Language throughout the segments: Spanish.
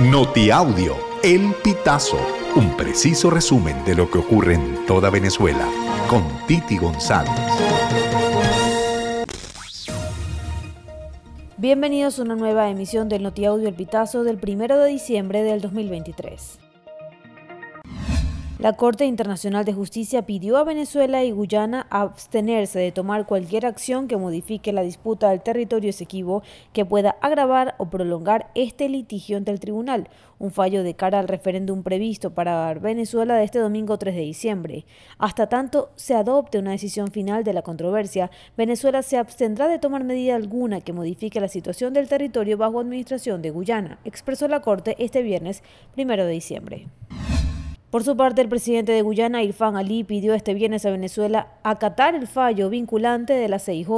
Notiaudio, El Pitazo, un preciso resumen de lo que ocurre en toda Venezuela, con Titi González. Bienvenidos a una nueva emisión del Notiaudio El Pitazo del 1 de diciembre del 2023. La Corte Internacional de Justicia pidió a Venezuela y Guyana abstenerse de tomar cualquier acción que modifique la disputa del territorio esequivo que pueda agravar o prolongar este litigio ante el tribunal, un fallo de cara al referéndum previsto para Venezuela de este domingo 3 de diciembre. Hasta tanto se adopte una decisión final de la controversia, Venezuela se abstendrá de tomar medida alguna que modifique la situación del territorio bajo administración de Guyana, expresó la Corte este viernes 1 de diciembre. Por su parte, el presidente de Guyana, Irfan Ali, pidió este viernes a Venezuela acatar el fallo vinculante de la CIJ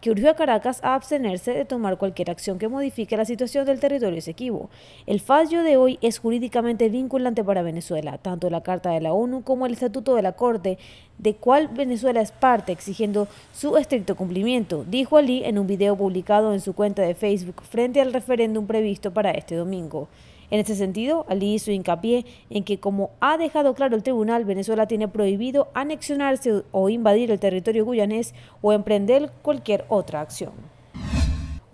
que urgió a Caracas a abstenerse de tomar cualquier acción que modifique la situación del territorio esequibo. El fallo de hoy es jurídicamente vinculante para Venezuela, tanto la Carta de la ONU como el Estatuto de la Corte, de cual Venezuela es parte, exigiendo su estricto cumplimiento, dijo Ali en un video publicado en su cuenta de Facebook frente al referéndum previsto para este domingo. En este sentido, Ali hizo hincapié en que, como ha dejado claro el tribunal, Venezuela tiene prohibido anexionarse o invadir el territorio guyanés o emprender cualquier otra acción.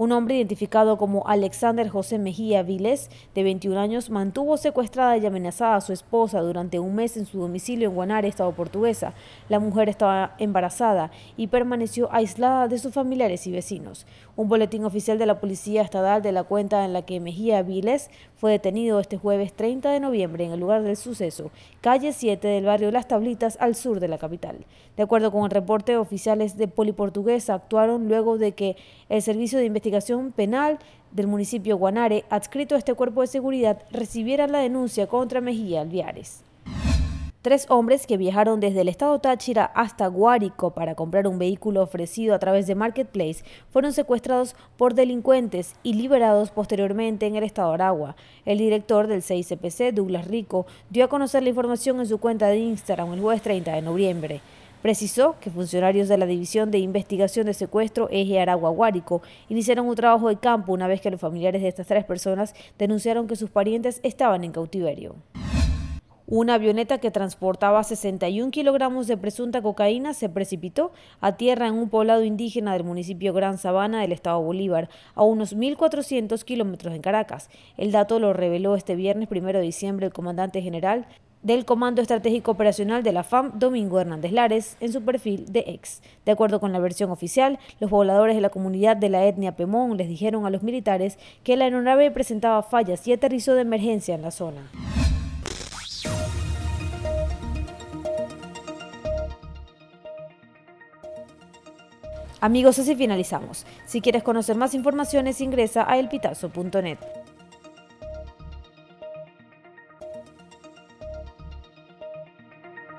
Un hombre identificado como Alexander José Mejía Viles, de 21 años, mantuvo secuestrada y amenazada a su esposa durante un mes en su domicilio en Guanare, Estado portuguesa. La mujer estaba embarazada y permaneció aislada de sus familiares y vecinos. Un boletín oficial de la Policía Estatal de la cuenta en la que Mejía Viles fue detenido este jueves 30 de noviembre en el lugar del suceso, calle 7 del barrio Las Tablitas, al sur de la capital. De acuerdo con el reporte, oficiales de Poliportuguesa actuaron luego de que el Servicio de Investigación Penal del municipio Guanare, adscrito a este cuerpo de seguridad, recibiera la denuncia contra Mejía Alviares. Tres hombres que viajaron desde el estado Táchira hasta Guárico para comprar un vehículo ofrecido a través de Marketplace fueron secuestrados por delincuentes y liberados posteriormente en el estado Aragua. El director del 6CPC, Douglas Rico, dio a conocer la información en su cuenta de Instagram el jueves 30 de noviembre. Precisó que funcionarios de la División de Investigación de Secuestro Eje Aragua-Guárico iniciaron un trabajo de campo una vez que los familiares de estas tres personas denunciaron que sus parientes estaban en cautiverio. Una avioneta que transportaba 61 kilogramos de presunta cocaína se precipitó a tierra en un poblado indígena del municipio Gran Sabana del estado Bolívar, a unos 1.400 kilómetros en Caracas. El dato lo reveló este viernes 1 de diciembre el comandante general del Comando Estratégico Operacional de la FAM, Domingo Hernández Lares, en su perfil de ex. De acuerdo con la versión oficial, los pobladores de la comunidad de la etnia Pemón les dijeron a los militares que la aeronave presentaba fallas y aterrizó de emergencia en la zona. Amigos, así finalizamos. Si quieres conocer más informaciones, ingresa a elpitazo.net.